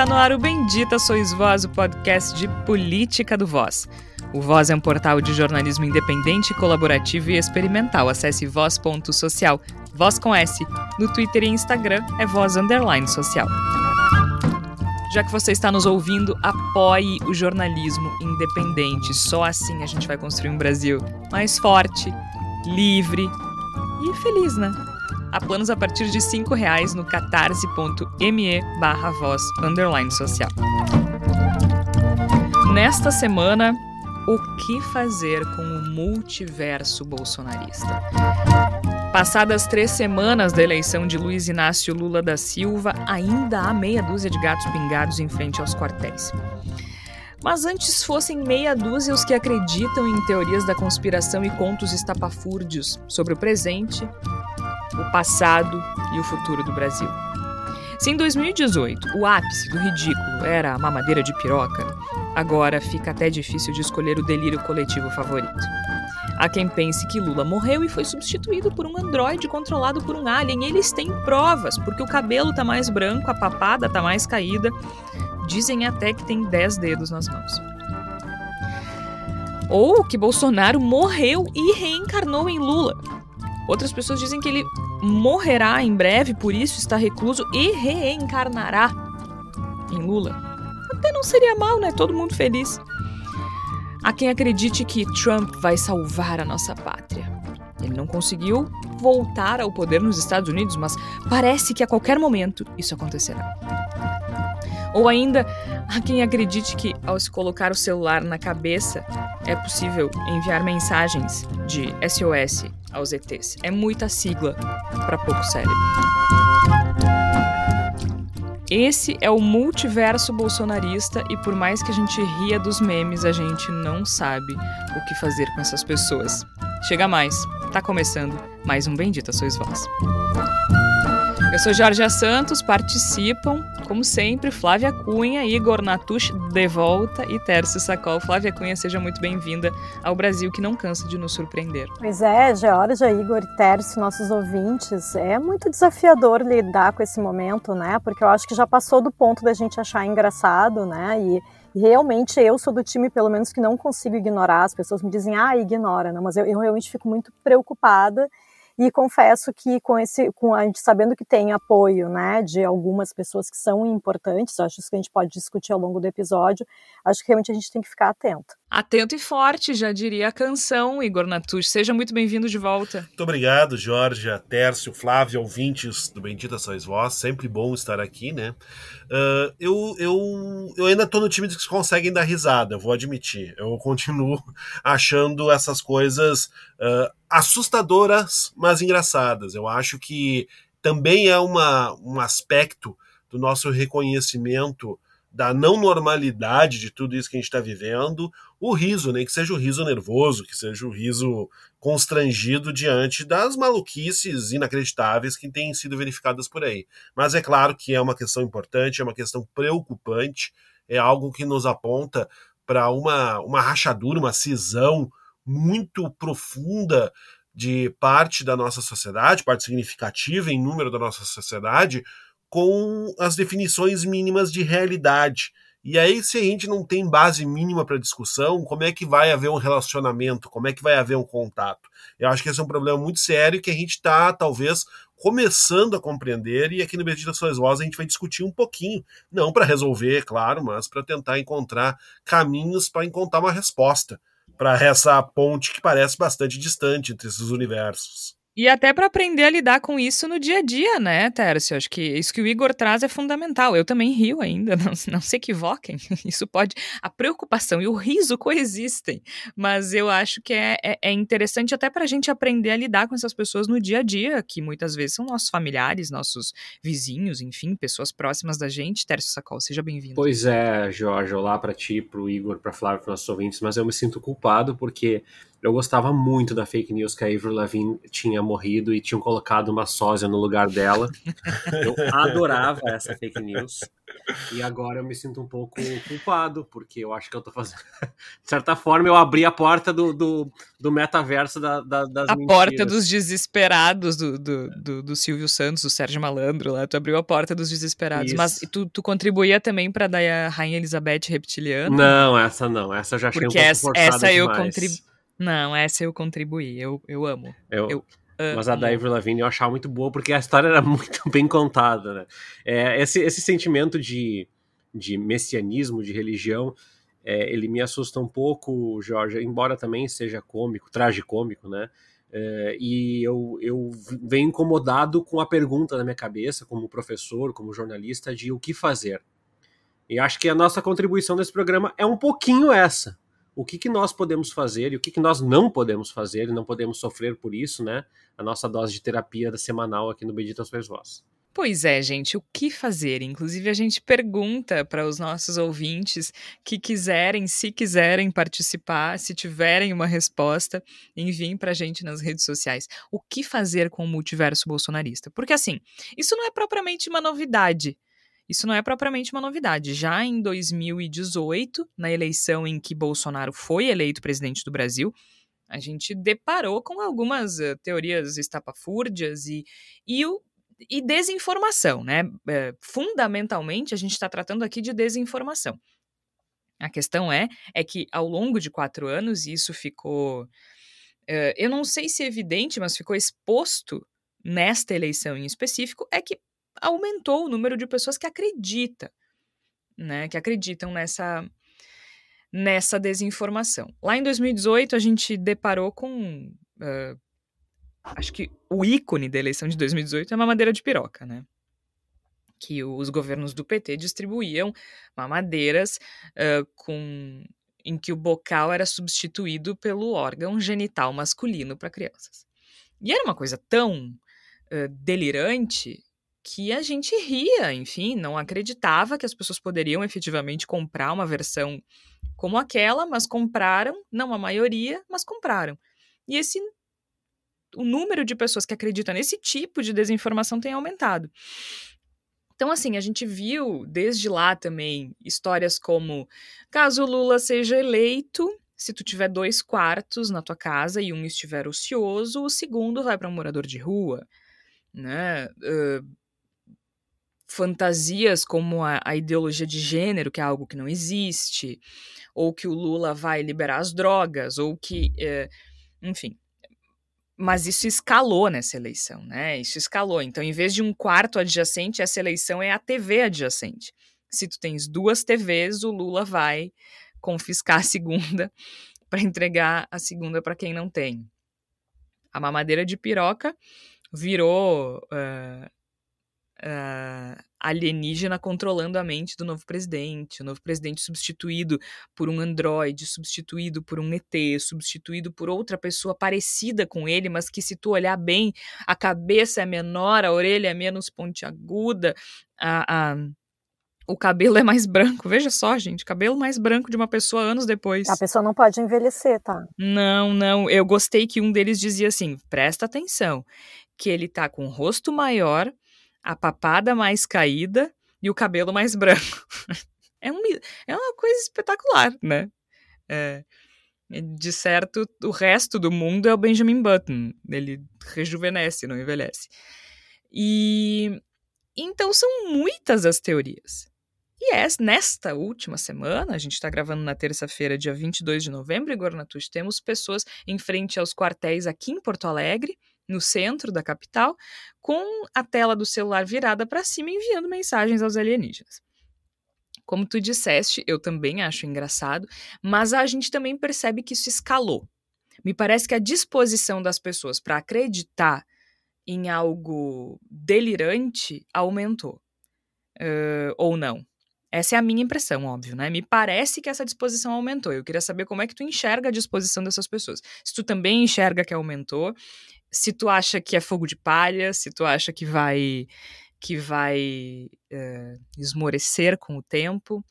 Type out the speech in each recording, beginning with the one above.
Está no ar o Bendita Sois Voz, o podcast de política do Voz. O Voz é um portal de jornalismo independente, colaborativo e experimental. Acesse voz.social, voz com S. No Twitter e Instagram é voz underline social. Já que você está nos ouvindo, apoie o jornalismo independente. Só assim a gente vai construir um Brasil mais forte, livre e feliz, né? Há planos a partir de R$ reais no catarse.me barra voz underline social. Nesta semana, o que fazer com o multiverso bolsonarista? Passadas três semanas da eleição de Luiz Inácio Lula da Silva, ainda há meia dúzia de gatos pingados em frente aos quartéis. Mas antes fossem meia dúzia os que acreditam em teorias da conspiração e contos estapafúrdios sobre o presente, o passado e o futuro do Brasil. Se em 2018 o ápice do ridículo era a mamadeira de piroca, agora fica até difícil de escolher o delírio coletivo favorito. Há quem pense que Lula morreu e foi substituído por um androide controlado por um alien. Eles têm provas, porque o cabelo tá mais branco, a papada tá mais caída. Dizem até que tem 10 dedos nas mãos. Ou que Bolsonaro morreu e reencarnou em Lula. Outras pessoas dizem que ele morrerá em breve, por isso está recluso e reencarnará em Lula. Até não seria mal, né? Todo mundo feliz. Há quem acredite que Trump vai salvar a nossa pátria. Ele não conseguiu voltar ao poder nos Estados Unidos, mas parece que a qualquer momento isso acontecerá. Ou ainda, há quem acredite que ao se colocar o celular na cabeça é possível enviar mensagens de SOS aos ETs. É muita sigla para pouco cérebro. Esse é o multiverso bolsonarista e por mais que a gente ria dos memes, a gente não sabe o que fazer com essas pessoas. Chega mais, tá começando mais um Bendita Sois Vós. Eu sou Jorge Santos, participam, como sempre, Flávia Cunha, Igor Natush de volta e Tércio Sacol. Flávia Cunha, seja muito bem-vinda ao Brasil que não cansa de nos surpreender. Pois é, Georgia, Igor e nossos ouvintes, é muito desafiador lidar com esse momento, né? Porque eu acho que já passou do ponto da gente achar engraçado, né? E realmente eu sou do time, pelo menos, que não consigo ignorar. As pessoas me dizem, ah, ignora, não, mas eu, eu realmente fico muito preocupada e confesso que com esse, com a gente sabendo que tem apoio, né, de algumas pessoas que são importantes, acho que a gente pode discutir ao longo do episódio, acho que realmente a gente tem que ficar atento. Atento e forte, já diria a canção, Igor Natush. Seja muito bem-vindo de volta. Muito obrigado, Jorge, Tércio, Flávio, ouvintes do Bendita Sois Vós. Sempre bom estar aqui, né? Uh, eu, eu, eu ainda estou no time dos que conseguem dar risada, eu vou admitir. Eu continuo achando essas coisas uh, assustadoras, mas engraçadas. Eu acho que também é uma, um aspecto do nosso reconhecimento da não normalidade de tudo isso que a gente está vivendo, o riso, né? Que seja o riso nervoso, que seja o riso constrangido diante das maluquices inacreditáveis que têm sido verificadas por aí. Mas é claro que é uma questão importante, é uma questão preocupante, é algo que nos aponta para uma, uma rachadura, uma cisão muito profunda de parte da nossa sociedade, parte significativa em número da nossa sociedade, com as definições mínimas de realidade. E aí, se a gente não tem base mínima para discussão, como é que vai haver um relacionamento? Como é que vai haver um contato? Eu acho que esse é um problema muito sério que a gente está, talvez, começando a compreender, e aqui no Bendita Suas Vozes a gente vai discutir um pouquinho, não para resolver, claro, mas para tentar encontrar caminhos para encontrar uma resposta para essa ponte que parece bastante distante entre esses universos. E até para aprender a lidar com isso no dia a dia, né, Tércio? Acho que isso que o Igor traz é fundamental. Eu também rio ainda, não, não se equivoquem. Isso pode. A preocupação e o riso coexistem. Mas eu acho que é, é, é interessante até para a gente aprender a lidar com essas pessoas no dia a dia, que muitas vezes são nossos familiares, nossos vizinhos, enfim, pessoas próximas da gente. Tércio Sacol, seja bem-vindo. Pois é, Jorge, olá para ti, para o Igor, para Flávio, para nossos ouvintes, mas eu me sinto culpado porque Eu gostava muito da fake news que a Avril Lavigne tinha morrido e tinham colocado uma sósia no lugar dela. Eu adorava essa fake news. E agora eu me sinto um pouco culpado, porque eu acho que eu tô fazendo. De certa forma, eu abri a porta do, do, do metaverso da, da, das A mentiras. porta dos desesperados do, do, do, do, Silvio Santos, do Sérgio Malandro lá. Tu abriu a porta dos desesperados. Isso. Mas tu, tu contribuía também pra dar a Rainha Elizabeth reptiliana? Não, essa não. Essa eu já achei porque um pouco essa, forçada essa eu demais. contribuí. Não, essa eu contribuí. Eu, eu amo. Eu, eu mas a da Avril Lavigne eu achava muito boa porque a história era muito bem contada, né? É, esse, esse sentimento de, de messianismo, de religião, é, ele me assusta um pouco, Jorge, embora também seja cômico, tragicômico, né? É, e eu, eu venho incomodado com a pergunta na minha cabeça, como professor, como jornalista, de o que fazer. E acho que a nossa contribuição nesse programa é um pouquinho essa. O que, que nós podemos fazer e o que, que nós não podemos fazer e não podemos sofrer por isso, né? A nossa dose de terapia da semanal aqui no Bendita Sois Vós. Pois é, gente, o que fazer? Inclusive, a gente pergunta para os nossos ouvintes que quiserem, se quiserem participar, se tiverem uma resposta, enviem para a gente nas redes sociais. O que fazer com o multiverso bolsonarista? Porque, assim, isso não é propriamente uma novidade. Isso não é propriamente uma novidade. Já em 2018, na eleição em que Bolsonaro foi eleito presidente do Brasil, a gente deparou com algumas uh, teorias estapafúrdias e, e, o, e desinformação, né? É, fundamentalmente, a gente está tratando aqui de desinformação. A questão é, é que ao longo de quatro anos, isso ficou. Uh, eu não sei se evidente, mas ficou exposto nesta eleição em específico, é que aumentou o número de pessoas que acredita, né, que acreditam nessa nessa desinformação. Lá em 2018 a gente deparou com uh, acho que o ícone da eleição de 2018 é a mamadeira de piroca, né? Que os governos do PT distribuíam mamadeiras uh, com em que o bocal era substituído pelo órgão genital masculino para crianças. E era uma coisa tão uh, delirante que a gente ria, enfim, não acreditava que as pessoas poderiam efetivamente comprar uma versão como aquela, mas compraram, não a maioria, mas compraram. E esse o número de pessoas que acreditam nesse tipo de desinformação tem aumentado. Então, assim, a gente viu desde lá também histórias como caso Lula seja eleito, se tu tiver dois quartos na tua casa e um estiver ocioso, o segundo vai para um morador de rua, né? Uh, fantasias como a, a, ideologia de gênero, que é algo que não existe, ou que o Lula vai liberar as drogas, ou que. É, enfim. Mas isso escalou nessa eleição, né? Isso escalou. Então, em vez de um quarto adjacente, essa eleição é a TV adjacente. Se tu tens duas TVs, o Lula vai confiscar a segunda para entregar a segunda para quem não tem. A mamadeira de piroca virou uh, uh, alienígena controlando a mente do novo presidente, o novo presidente substituído por um androide, substituído por um ET, substituído por outra pessoa parecida com ele, mas que se tu olhar bem, a cabeça é menor, a orelha é menos pontiaguda, a, a o cabelo é mais branco. Veja só, gente, cabelo mais branco de uma pessoa anos depois. A pessoa não pode envelhecer, tá? Não, não. Eu gostei que um deles dizia assim: presta atenção, que ele tá com o rosto maior, a papada mais caída e o cabelo mais branco. é, um, é uma coisa espetacular, né? É, de certo, o resto do mundo é o Benjamin Button. Ele rejuvenesce, não envelhece. E então são muitas as teorias. E é, nesta última semana, a gente está gravando na terça-feira, dia 22 de novembro, Igor Natush, temos pessoas em frente aos quartéis aqui em Porto Alegre, no centro da capital, com a tela do celular virada para cima, enviando mensagens aos alienígenas. Como tu disseste, eu também acho engraçado, mas a gente também percebe que isso escalou. Me parece que a disposição das pessoas para acreditar em algo delirante aumentou. Uh, ou não. Essa é a minha impressão, óbvio, né? Me parece que essa disposição aumentou. Eu queria saber como é que tu enxerga a disposição dessas pessoas. Se tu também enxerga que aumentou, se tu acha que é fogo de palha, se tu acha que vai que vai é, esmorecer com o tempo.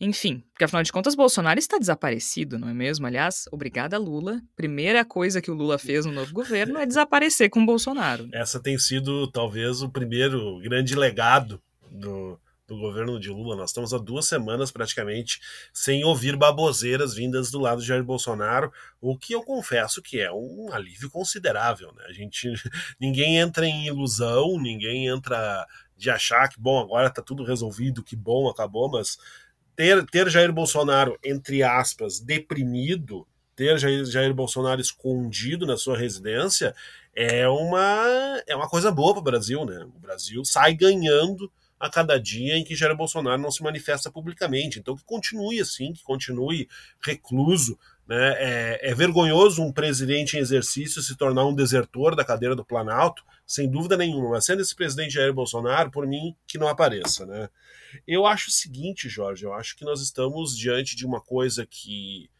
Enfim, porque afinal de contas, Bolsonaro está desaparecido, não é mesmo? Aliás, obrigada, Lula. Primeira coisa que o Lula fez no novo governo é desaparecer com o Bolsonaro. Essa tem sido, talvez, o primeiro grande legado do, do governo de Lula. Nós estamos há duas semanas praticamente sem ouvir baboseiras vindas do lado de Jair Bolsonaro, o que eu confesso que é um alívio considerável. Né? A gente, ninguém entra em ilusão, ninguém entra de achar que, bom, agora está tudo resolvido, que bom, acabou, mas ter, ter Jair Bolsonaro, entre aspas, deprimido, ter Jair, Jair Bolsonaro escondido na sua residência, é uma, é uma coisa boa para o Brasil, né? O Brasil sai ganhando a cada dia em que Jair Bolsonaro não se manifesta publicamente. Então, que continue assim, que continue recluso. Né? É, é vergonhoso um presidente em exercício se tornar um desertor da cadeira do Planalto, sem dúvida nenhuma. Mas sendo esse presidente Jair Bolsonaro, por mim, que não apareça. Né? Eu acho o seguinte, Jorge, eu acho que nós estamos diante de uma coisa que,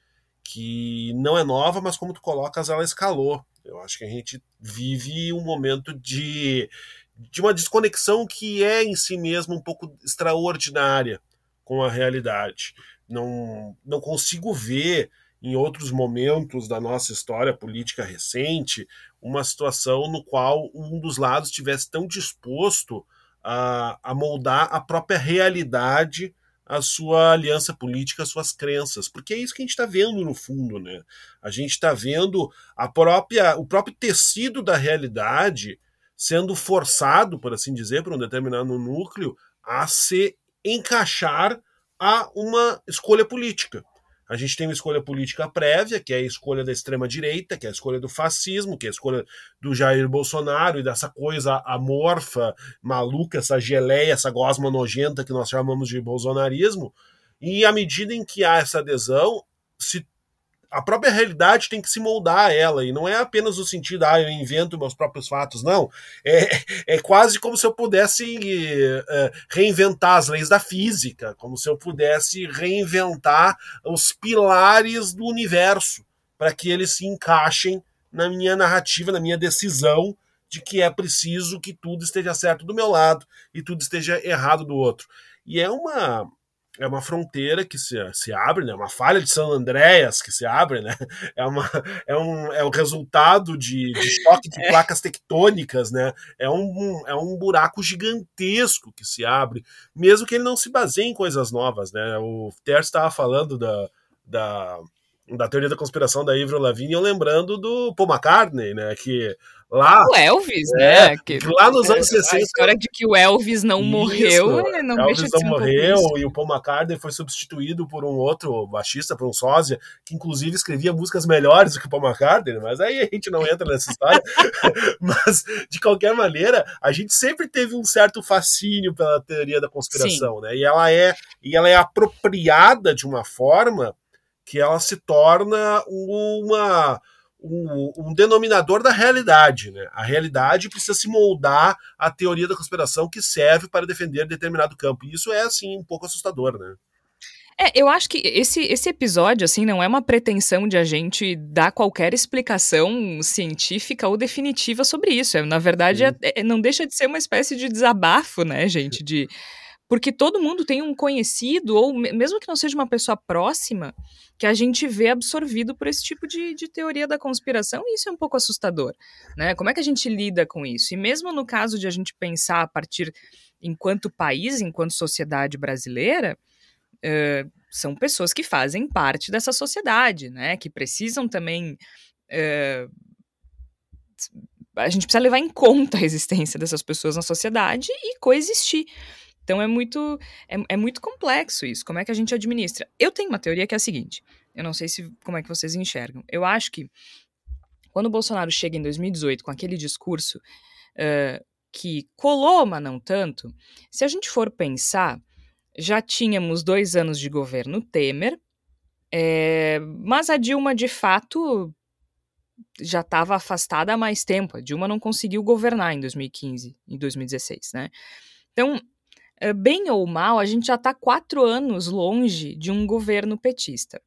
que não é nova, mas como tu colocas, ela escalou. Eu acho que a gente vive um momento de, de uma desconexão que é em si mesmo um pouco extraordinária com a realidade. Não, não consigo ver em outros momentos da nossa história política recente uma situação no qual um dos lados estivesse tão disposto a, a moldar a própria realidade a sua aliança política, as suas crenças, porque é isso que a gente está vendo no fundo, né? A gente está vendo a própria, o próprio tecido da realidade sendo forçado, por assim dizer, por um determinado núcleo, a se encaixar a uma escolha política. A gente tem uma escolha política prévia, que é a escolha da extrema-direita, que é a escolha do fascismo, que é a escolha do Jair Bolsonaro e dessa coisa amorfa, maluca, essa geleia, essa gosma nojenta que nós chamamos de bolsonarismo. E à medida em que há essa adesão, se a própria realidade tem que se moldar a ela, e não é apenas o sentido, ah, eu invento meus próprios fatos, não. É, é quase como se eu pudesse uh, reinventar as leis da física, como se eu pudesse reinventar os pilares do universo, para que eles se encaixem na minha narrativa, na minha decisão de que é preciso que tudo esteja certo do meu lado e tudo esteja errado do outro. E é uma é uma fronteira que se, se abre, né? uma falha de San Andreas que se abre, né? é, uma, é, um, é um resultado de, de choque de é. placas tectônicas, né? é, um, é um buraco gigantesco que se abre, mesmo que ele não se baseie em coisas novas. Né? O Terce estava falando da, da, da teoria da conspiração da Avril Lavigne, lembrando do Paul McCartney, né? que Lá, o Elvis, é, né? Que, lá nos anos 60. A história de que o Elvis não isso, morreu, não Elvis não morreu um e o Paul McCartney foi substituído por um outro baixista, por um sósia, que inclusive escrevia músicas melhores do que o Paul McCartney, mas aí a gente não entra nessa história. mas, de qualquer maneira, a gente sempre teve um certo fascínio pela teoria da conspiração, Sim. né? E ela é, e ela é apropriada de uma forma que ela se torna uma um, um, denominador da realidade. Né? A realidade precisa se moldar à teoria da conspiração que serve para defender determinado campo. E isso é, assim, um pouco assustador, né? É, eu acho que esse, esse episódio, assim, não é uma pretensão de a gente dar qualquer explicação científica ou definitiva sobre isso. É, na verdade, é, é, não deixa de ser uma espécie de desabafo, né, gente? De porque todo mundo tem um conhecido, ou mesmo que não seja uma pessoa próxima, que a gente vê absorvido por esse tipo de, de teoria da conspiração, e isso é um pouco assustador. Né? Como é que a gente lida com isso? E mesmo no caso de a gente pensar a partir, enquanto país, enquanto sociedade brasileira, uh, são pessoas que fazem parte dessa sociedade, né? Que precisam também. Uh, a gente precisa levar em conta a existência dessas pessoas na sociedade e coexistir. Então é muito, é, é, muito complexo isso. Como é que a gente administra? Eu tenho uma teoria que é a seguinte: eu não sei se como é que vocês enxergam. Eu acho que quando o Bolsonaro chega em 2018 com aquele discurso uh, que colou, mas não tanto, se a gente for pensar, já tínhamos dois anos de governo Temer, é, mas a Dilma de fato já estava afastada há mais tempo. A Dilma não conseguiu governar em 2015, em 2016, né? Então, bem ou mal, a gente já está quatro anos longe de um governo petista.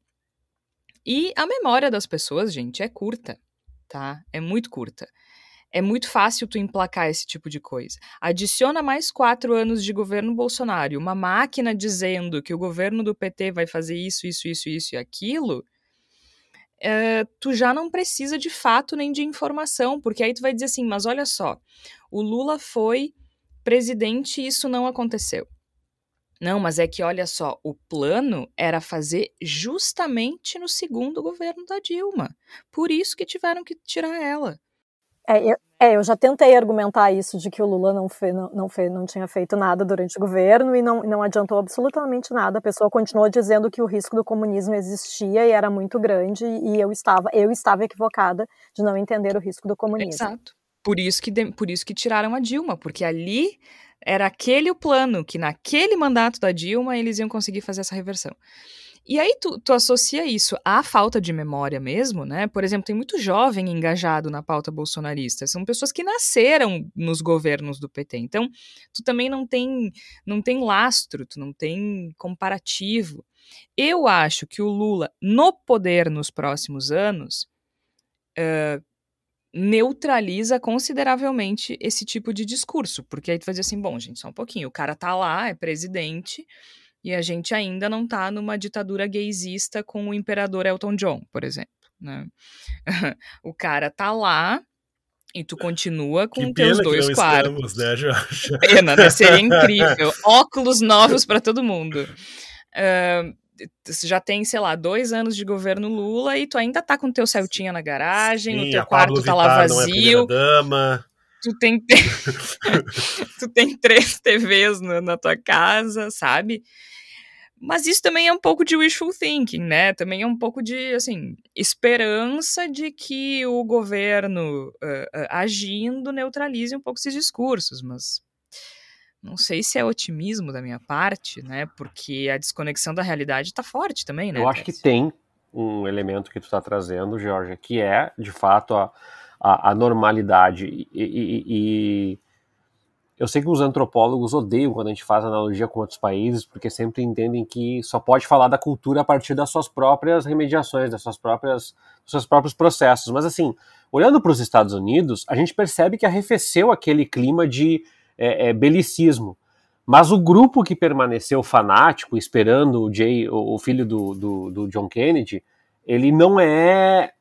E a memória das pessoas, gente, é curta, tá? É muito curta. É muito fácil tu emplacar esse tipo de coisa. Adiciona mais quatro anos de governo Bolsonaro, uma máquina dizendo que o governo do PT vai fazer isso, isso, isso, isso e aquilo. É, tu já não precisa de fato nem de informação, porque aí tu vai dizer assim, mas olha só, o Lula foi presidente isso não aconteceu. Não, mas é que olha só, o plano era fazer justamente no segundo governo da Dilma. Por isso que tiveram que tirar ela. É, eu, é, eu já tentei argumentar isso de que o Lula não, fez, não, não, fez, não tinha feito nada durante o governo e não, não adiantou absolutamente nada. A pessoa continuou dizendo que o risco do comunismo existia e era muito grande e eu estava, eu estava equivocada de não entender o risco do comunismo. Exato. Por isso que, por isso que tiraram a Dilma, porque ali era aquele o plano, que naquele mandato da Dilma eles iam conseguir fazer essa reversão. E aí tu, tu, associa isso à falta de memória mesmo, né? Por exemplo, tem muito jovem engajado na pauta bolsonarista. São pessoas que nasceram nos governos do PT. Então, tu também não tem, não tem lastro, tu não tem comparativo. Eu acho que o Lula, no poder nos próximos anos, uh, neutraliza consideravelmente esse tipo de discurso, porque aí tu vai dizer assim, bom, gente, só um pouquinho, o cara tá lá, é presidente, e a gente ainda não tá numa ditadura gaysista com o imperador Elton John, por exemplo, né? o cara tá lá, e tu continua com teus dois quartos. Estamos, né, Jorge? Pena, né? Seria incrível. Óculos novos para todo mundo. Uh, já tem, sei lá, dois anos de governo Lula e tu ainda tá com o teu Celtinha na garagem, Sim, o teu quarto tá lá é vazio. É. Tu tem, tu tem três TVs na, na tua casa, sabe? Mas isso também é um pouco de wishful thinking, né? Também é um pouco de, assim, esperança de que o governo uh, uh, agindo neutralize um pouco esses discursos, mas não sei se é otimismo da minha parte, né? Porque a desconexão da realidade está forte também, né? Eu acho que tem um elemento que tu está trazendo, Georgia, que é, de fato, a, a, a normalidade. E, e, e, eu sei que os antropólogos odeiam quando a gente faz analogia com outros países, porque sempre entendem que só pode falar da cultura a partir das suas próprias remediações, das suas próprias, dos seus próprios processos. Mas, assim, olhando para os Estados Unidos, a gente percebe que arrefeceu aquele clima de é, é, belicismo. Mas o grupo que permaneceu fanático, esperando o, Jay, o filho do, do, do John Kennedy, ele não é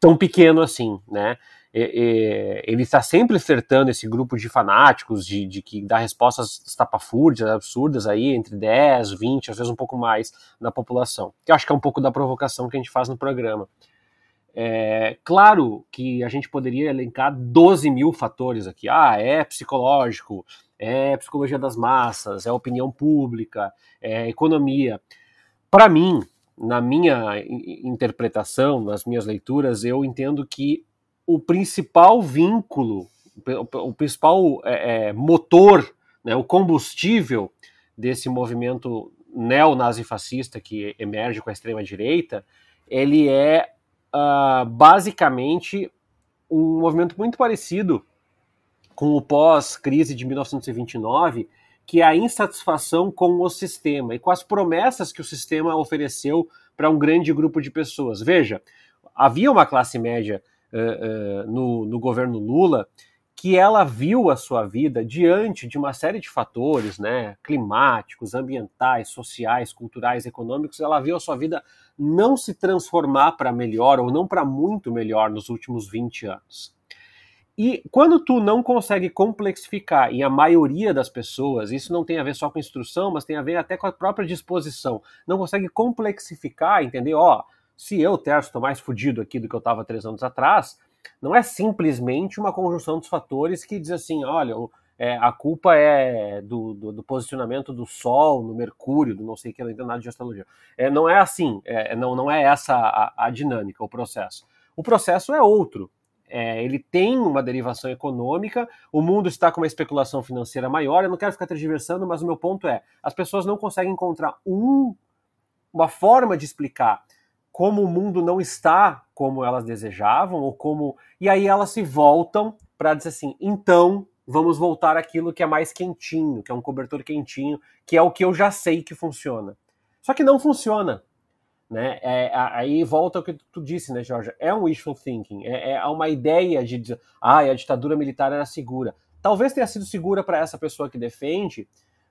tão pequeno assim, né? ele está sempre flertando esse grupo de fanáticos, de, de que dá respostas estapafúrdias, absurdas aí, entre 10, 20, às vezes um pouco mais na população. Que eu acho que é um pouco da provocação que a gente faz no programa. É, claro que a gente poderia elencar 12 mil fatores aqui. Ah, é psicológico, é psicologia das massas, é opinião pública, é economia. Para mim, na minha interpretação, nas minhas leituras, eu entendo que o principal vínculo, o principal é, é, motor, né, o combustível desse movimento neonazifascista que emerge com a extrema-direita, ele é uh, basicamente um movimento muito parecido com o pós-crise de 1929, que é a insatisfação com o sistema e com as promessas que o sistema ofereceu para um grande grupo de pessoas. Veja, havia uma classe média uh, uh, no, no governo Lula que ela viu a sua vida diante de uma série de fatores, né, climáticos, ambientais, sociais, culturais, econômicos, ela viu a sua vida não se transformar para melhor ou não para muito melhor nos últimos 20 anos. E quando tu não consegue complexificar, e a maioria das pessoas, isso não tem a ver só com instrução, mas tem a ver até com a própria disposição, não consegue complexificar, entender, ó, se eu, Terço, estou mais fudido aqui do que eu estava três anos atrás, não é simplesmente uma conjunção dos fatores que diz assim, olha, é, a culpa é do, do, do, posicionamento do Sol no Mercúrio, do não sei o que, não entendo nada de astrologia. É, não é assim, é, não, não é essa a, a, dinâmica, o processo. O processo é outro. É, ele tem uma derivação econômica, o mundo está com uma especulação financeira maior. Eu não quero ficar tergiversando, mas o meu ponto é: as pessoas não conseguem encontrar um, uma forma de explicar como o mundo não está como elas desejavam, ou como. E aí elas se voltam para dizer assim: então vamos voltar àquilo que é mais quentinho, que é um cobertor quentinho, que é o que eu já sei que funciona. Só que não funciona. Né? É, aí volta o que tu disse, né, Jorge? É um wishful thinking, é, é uma ideia de dizer, ah, a ditadura militar era segura. Talvez tenha sido segura para essa pessoa que defende,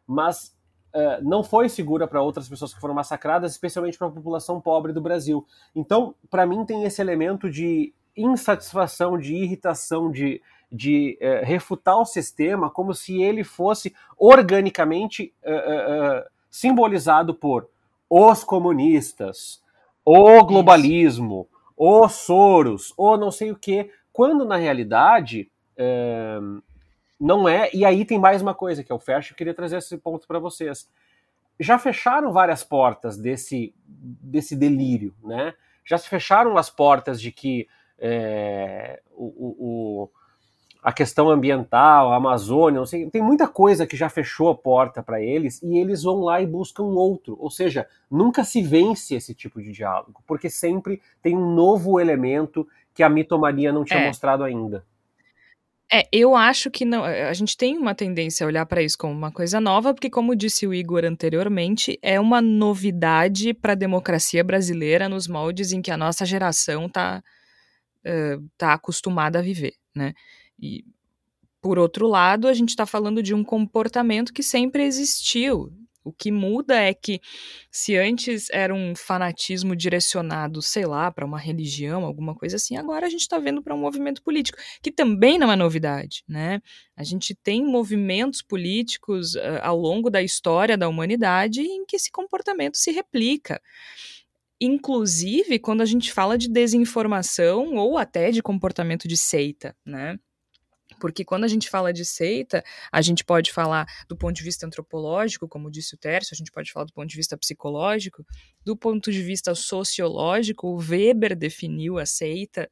mas uh, não foi segura para outras pessoas que foram massacradas, especialmente para a população pobre do Brasil. Então, para mim, tem esse elemento de insatisfação, de irritação, de, de uh, refutar o sistema como se ele fosse organicamente uh, simbolizado por os comunistas, o globalismo, Isso. o Soros, ou não sei o que, quando na realidade é, não é. E aí tem mais uma coisa que eu fecho, eu queria trazer esse ponto para vocês. Já fecharam várias portas desse, desse delírio, né? Já se fecharam as portas de que é, o, o a questão ambiental, a Amazônia, não sei, tem muita coisa que já fechou a porta para eles e eles vão lá e buscam outro. Ou seja, nunca se vence esse tipo de diálogo, porque sempre tem um novo elemento que a mitomania não tinha é. mostrado ainda. É, eu acho que não. A gente tem uma tendência a olhar para isso como uma coisa nova, porque, como disse o Igor anteriormente, é uma novidade para a democracia brasileira nos moldes em que a nossa geração está uh, tá acostumada a viver, né? E, por outro lado, a gente está falando de um comportamento que sempre existiu. O que muda é que, se antes era um fanatismo direcionado, sei lá, para uma religião, alguma coisa assim, agora a gente está vendo para um movimento político, que também não é novidade, né? A gente tem movimentos políticos uh, ao longo da história da humanidade em que esse comportamento se replica. Inclusive, quando a gente fala de desinformação ou até de comportamento de seita, né? Porque quando a gente fala de seita, a gente pode falar do ponto de vista antropológico, como disse o Tércio, a gente pode falar do ponto de vista psicológico, do ponto de vista sociológico, o Weber definiu a seita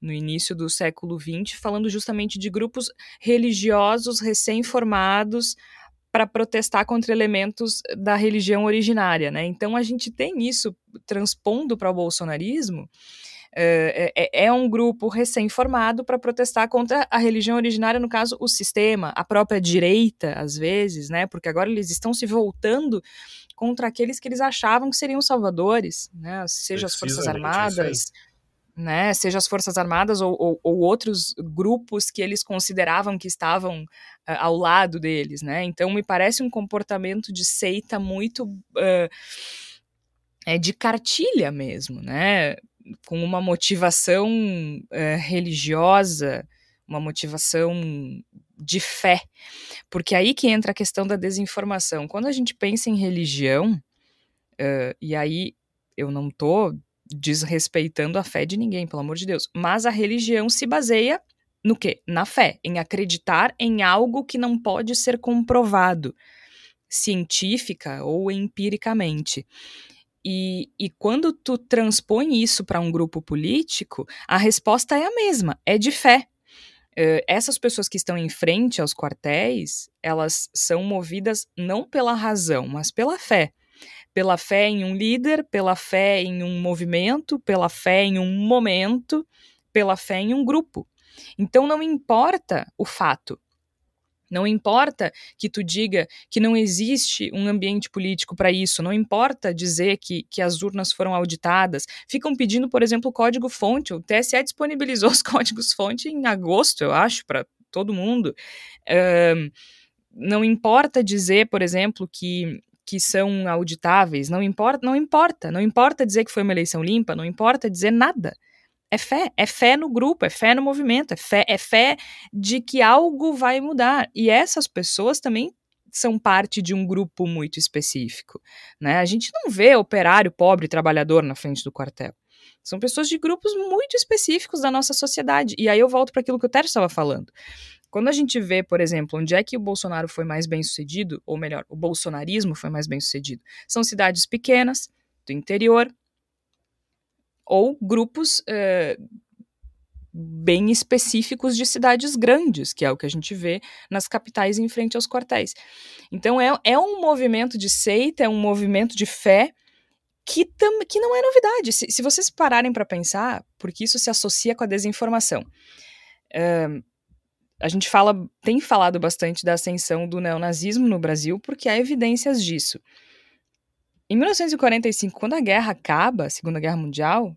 no início do século XX, falando justamente de grupos religiosos recém-formados para protestar contra elementos da religião originária, né? Então a gente tem isso transpondo para o bolsonarismo é, é, é um grupo recém-formado para protestar contra a religião originária, no caso, o sistema, a própria direita, às vezes, né? Porque agora eles estão se voltando contra aqueles que eles achavam que seriam salvadores, né? Seja as Forças Armadas, né? Seja as Forças Armadas ou, ou, ou, outros grupos que eles consideravam que estavam uh, ao lado deles, né? Então me parece um comportamento de seita muito uh, é de cartilha mesmo, né? Com uma motivação é, religiosa, uma motivação de fé, porque aí que entra a questão da desinformação. Quando a gente pensa em religião, uh, e aí eu não estou desrespeitando a fé de ninguém, pelo amor de Deus, mas a religião se baseia no quê? Na fé, em acreditar em algo que não pode ser comprovado científica ou empiricamente. E, e quando tu transpõe isso para um grupo político, a resposta é a mesma, é de fé. Uh, essas pessoas que estão em frente aos quartéis, elas são movidas não pela razão, mas pela fé. Pela fé em um líder, pela fé em um movimento, pela fé em um momento, pela fé em um grupo. Então não importa o fato, não importa que tu diga que não existe um ambiente político para isso, não importa dizer que, que as urnas foram auditadas. Ficam pedindo, por exemplo, o código-fonte. O TSE disponibilizou os códigos-fonte em agosto, eu acho, para todo mundo. Um, não importa dizer, por exemplo, que que são auditáveis, não importa, não importa, não importa dizer que foi uma eleição limpa, não importa dizer nada. É fé, é fé no grupo, é fé no movimento, é fé, é fé de que algo vai mudar. E essas pessoas também são parte de um grupo muito específico. Né? A gente não vê operário, pobre, trabalhador na frente do quartel. São pessoas de grupos muito específicos da nossa sociedade. E aí eu volto para aquilo que o Tércio estava falando. Quando a gente vê, por exemplo, onde é que o Bolsonaro foi mais bem sucedido, ou melhor, o bolsonarismo foi mais bem sucedido, são cidades pequenas, do interior, ou grupos uh, bem específicos de cidades grandes, que é o que a gente vê nas capitais em frente aos quartéis. Então é, é um movimento de seita, é um movimento de fé que, tam, que não é novidade. Se, se vocês pararem para pensar, porque isso se associa com a desinformação. Uh, a gente fala, tem falado bastante da ascensão do neonazismo no Brasil, porque há evidências disso. Em 1945, quando a guerra acaba, a Segunda Guerra Mundial,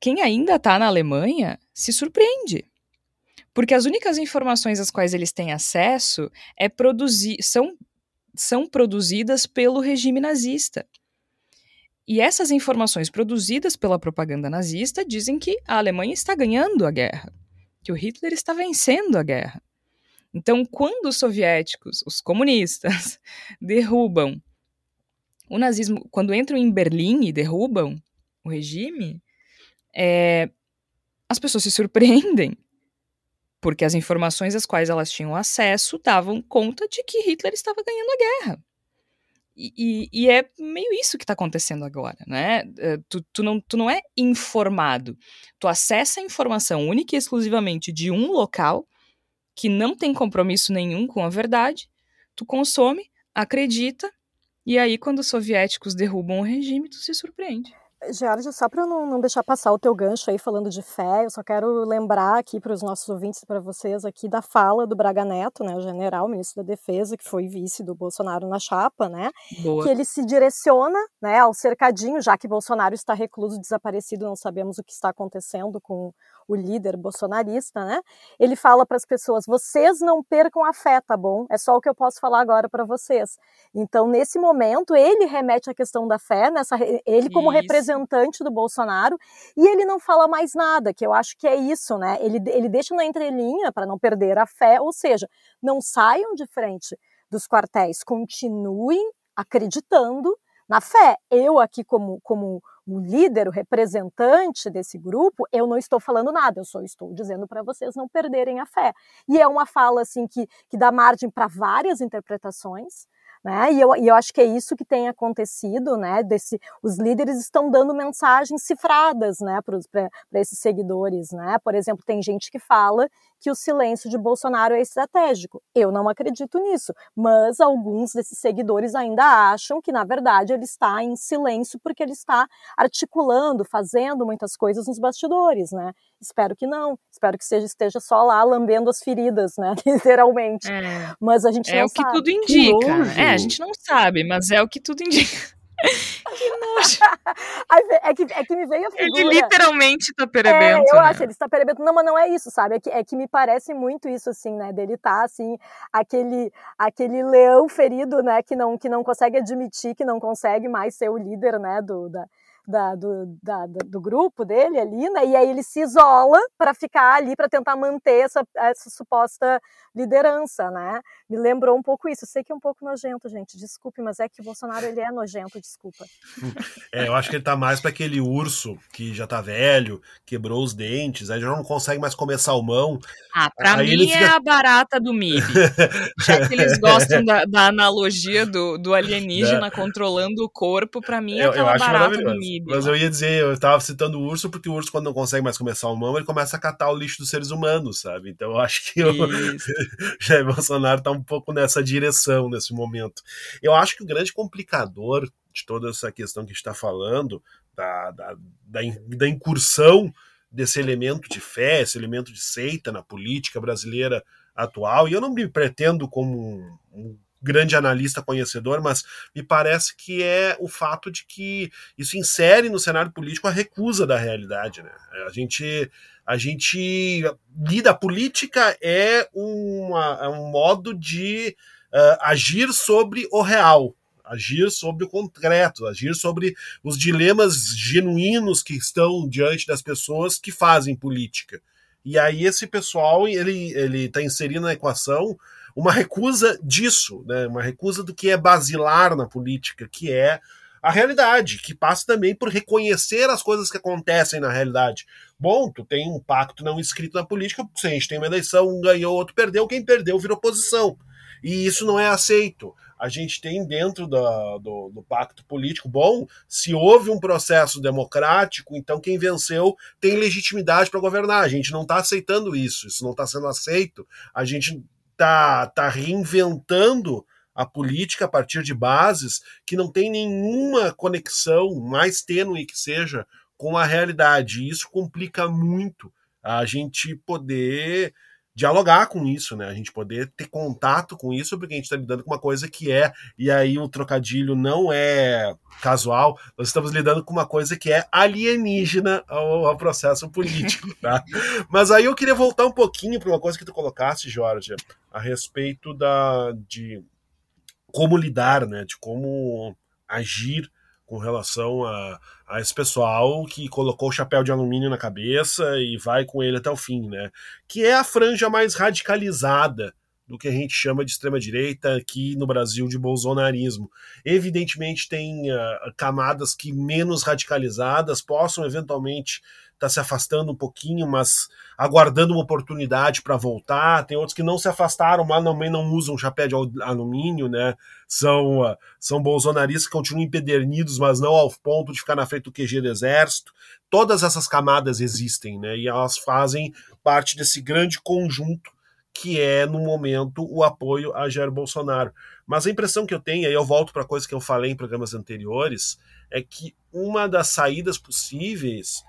quem ainda está na Alemanha se surpreende. Porque as únicas informações às quais eles têm acesso é produzir, são, são produzidas pelo regime nazista. E essas informações produzidas pela propaganda nazista dizem que a Alemanha está ganhando a guerra, que o Hitler está vencendo a guerra. Então, quando os soviéticos, os comunistas, derrubam o nazismo, quando entram em Berlim e derrubam o regime, é, as pessoas se surpreendem, porque as informações às quais elas tinham acesso davam conta de que Hitler estava ganhando a guerra. E, e, e é meio isso que está acontecendo agora, né? É, tu, tu, não, tu não é informado, tu acessa a informação única e exclusivamente de um local que não tem compromisso nenhum com a verdade, tu consome, acredita, e aí quando os soviéticos derrubam o regime, tu se surpreende. Georgia, só para não, não deixar passar o teu gancho aí falando de fé, eu só quero lembrar aqui para os nossos ouvintes e para vocês aqui da fala do Braga Neto, né, o general, ministro da Defesa, que foi vice do Bolsonaro na chapa, né, Boa. que ele se direciona, né, ao cercadinho, já que Bolsonaro está recluso, desaparecido, não sabemos o que está acontecendo com o líder bolsonarista, né? Ele fala para as pessoas: vocês não percam a fé, tá bom? É só o que eu posso falar agora para vocês. Então, nesse momento, ele remete à questão da fé, nessa, ele como isso. representante do Bolsonaro, e ele não fala mais nada, que eu acho que é isso, né? Ele, ele deixa na entrelinha para não perder a fé, ou seja, não saiam de frente dos quartéis, continuem acreditando na fé. Eu aqui como, como o líder, o representante desse grupo, eu não estou falando nada, eu só estou dizendo para vocês não perderem a fé. E é uma fala assim que, que dá margem para várias interpretações. Né? E, eu, e eu acho que é isso que tem acontecido, né? Desse, os líderes estão dando mensagens cifradas né, para esses seguidores. Né? Por exemplo, tem gente que fala que o silêncio de Bolsonaro é estratégico. Eu não acredito nisso, mas alguns desses seguidores ainda acham que, na verdade, ele está em silêncio porque ele está articulando, fazendo muitas coisas nos bastidores, né? Espero que não. Espero que seja, esteja só lá lambendo as feridas, né? Literalmente. É. Mas a gente é não sabe. É o que tudo indica. É, a gente não sabe, mas é o que tudo indica. que nojo. é, que, é que me veio a figura. Ele literalmente tá perebento. É, eu né? acho, ele está perebento. Não, mas não é isso, sabe? É que, é que me parece muito isso, assim, né? Dele tá, assim, aquele, aquele leão ferido, né? Que não, que não consegue admitir, que não consegue mais ser o líder, né? Do, da, da, do, da, do grupo dele ali, né? E aí ele se isola para ficar ali, para tentar manter essa, essa suposta liderança, né? Me lembrou um pouco isso. Eu sei que é um pouco nojento, gente. Desculpe, mas é que o Bolsonaro ele é nojento, desculpa. É, eu acho que ele tá mais para aquele urso que já tá velho, quebrou os dentes, aí já não consegue mais comer salmão. Ah, pra aí mim fica... é a barata do MIB. já que eles gostam da, da analogia do, do alienígena é. controlando o corpo, para mim é aquela barata do MIB. Mas eu ia dizer, eu tava citando o urso, porque o urso, quando não consegue mais comer salmão, ele começa a catar o lixo dos seres humanos, sabe? Então eu acho que o Jair Bolsonaro tá um pouco nessa direção nesse momento. Eu acho que o grande complicador de toda essa questão que está falando, da, da, da, da incursão desse elemento de fé, esse elemento de seita na política brasileira atual, e eu não me pretendo como um, um grande analista conhecedor, mas me parece que é o fato de que isso insere no cenário político a recusa da realidade. Né? A gente a gente lida a política é uma, é um modo de uh, agir sobre o real, agir sobre o concreto, agir sobre os dilemas genuínos que estão diante das pessoas que fazem política. E aí esse pessoal ele ele está inserindo na equação uma recusa disso, né? uma recusa do que é basilar na política, que é a realidade, que passa também por reconhecer as coisas que acontecem na realidade. Bom, tu tem um pacto não escrito na política, se a gente tem uma eleição, um ganhou, outro perdeu, quem perdeu virou oposição. E isso não é aceito. A gente tem dentro do, do, do, pacto político, bom, se houve um processo democrático, então quem venceu tem legitimidade para governar. A gente não está aceitando isso, isso não está sendo aceito. A gente tá, tá reinventando a política a partir de bases que não tem nenhuma conexão, mais tênue que seja, com a realidade. E isso complica muito a gente poder dialogar com isso, né? A gente poder ter contato com isso, porque a gente está lidando com uma coisa que é, e aí o trocadilho não é casual, nós estamos lidando com uma coisa que é alienígena ao, ao processo político, tá? Mas aí eu queria voltar um pouquinho para uma coisa que tu colocaste, Jorge, a respeito da de como lidar, né? De como agir com relação a, a esse pessoal que colocou o chapéu de alumínio na cabeça e vai com ele até o fim, né? Que é a franja mais radicalizada do que a gente chama de extrema-direita aqui no Brasil de bolsonarismo. Evidentemente, tem uh, camadas que menos radicalizadas possam eventualmente está se afastando um pouquinho, mas aguardando uma oportunidade para voltar. Tem outros que não se afastaram, mas também não usam chapéu de alumínio, né? São, uh, são bolsonaristas que continuam empedernidos, mas não ao ponto de ficar na frente do QG do exército. Todas essas camadas existem, né? E elas fazem parte desse grande conjunto que é, no momento, o apoio a Jair Bolsonaro. Mas a impressão que eu tenho, aí eu volto para a coisa que eu falei em programas anteriores, é que uma das saídas possíveis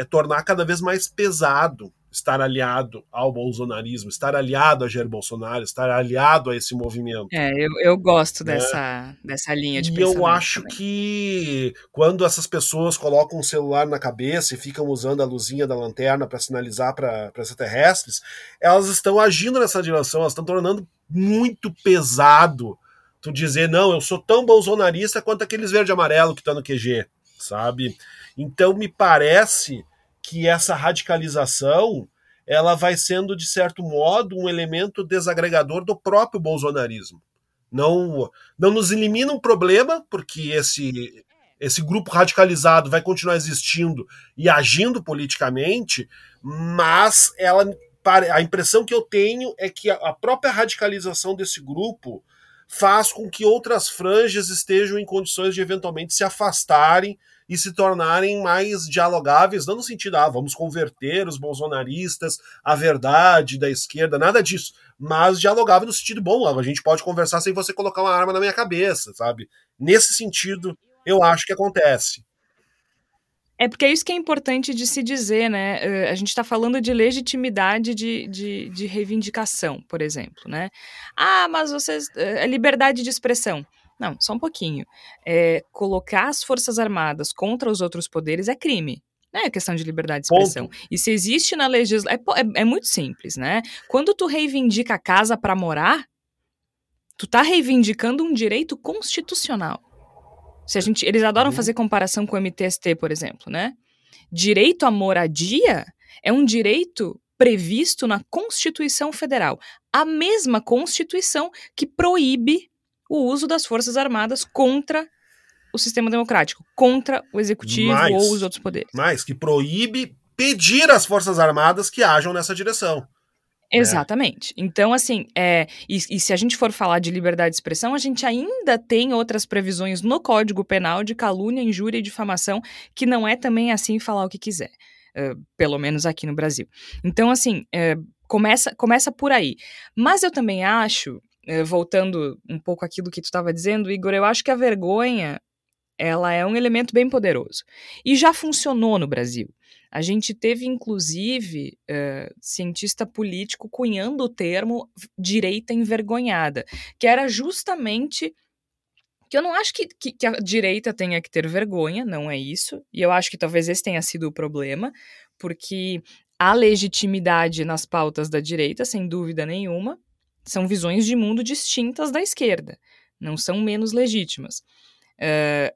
é tornar cada vez mais pesado estar aliado ao bolsonarismo, estar aliado a Jair Bolsonaro, estar aliado a esse movimento. É, eu, eu gosto né? dessa, dessa linha de e pensamento. E eu acho também. que quando essas pessoas colocam um celular na cabeça e ficam usando a luzinha da lanterna para sinalizar para extraterrestres, elas estão agindo nessa direção, elas estão tornando muito pesado tu dizer, não, eu sou tão bolsonarista quanto aqueles verde e amarelo que estão tá no QG, sabe? Então me parece que essa radicalização ela vai sendo, de certo modo, um elemento desagregador do próprio bolsonarismo. Não, não nos elimina um problema, porque esse, esse grupo radicalizado vai continuar existindo e agindo politicamente, mas ela, a impressão que eu tenho é que a própria radicalização desse grupo faz com que outras franjas estejam em condições de eventualmente se afastarem e se tornarem mais dialogáveis, não no sentido, ah, vamos converter os bolsonaristas à verdade da esquerda, nada disso, mas dialogável no sentido bom, a gente pode conversar sem você colocar uma arma na minha cabeça, sabe? Nesse sentido, eu acho que acontece. É porque é isso que é importante de se dizer, né? Eh, a gente está falando de legitimidade de, de, de, reivindicação, por exemplo, né? Ah, mas vocês. É liberdade de expressão. Não, só um pouquinho. É, colocar as Forças Armadas contra os outros poderes é crime. Não é questão de liberdade de expressão. Ponto. E se existe na legislação. É, é, é, muito simples, né? Quando tu reivindica a casa para morar, tu tá reivindicando um direito constitucional. Se a gente, eles adoram uhum. fazer comparação com o MTST, por exemplo, né? Direito à moradia é um direito previsto na Constituição Federal. A mesma Constituição que proíbe o uso das Forças Armadas contra o sistema democrático, contra o executivo mais, ou os outros poderes. Mais, que proíbe pedir às Forças Armadas que ajam nessa direção. Né? Exatamente. É. Então, assim, é, e, e, se a gente for falar de liberdade de expressão, a gente ainda tem outras previsões no Código Penal de calúnia, injúria e difamação, que não é também assim falar o que quiser. Uh, pelo menos aqui no Brasil. Então, assim, uh, começa, começa por aí. Mas eu também acho eh, voltando um pouco aquilo que tu estava dizendo, Igor, eu acho que a vergonha ela é um elemento bem poderoso e já funcionou no Brasil. A gente teve, inclusive, uh, cientista político cunhando o termo direita envergonhada, que era justamente que eu não acho que, que, que, a direita tenha que ter vergonha, não é isso, e eu acho que talvez esse tenha sido o problema, porque há legitimidade nas pautas da direita, sem dúvida nenhuma, são visões de mundo distintas da esquerda, não são menos legítimas. Uh,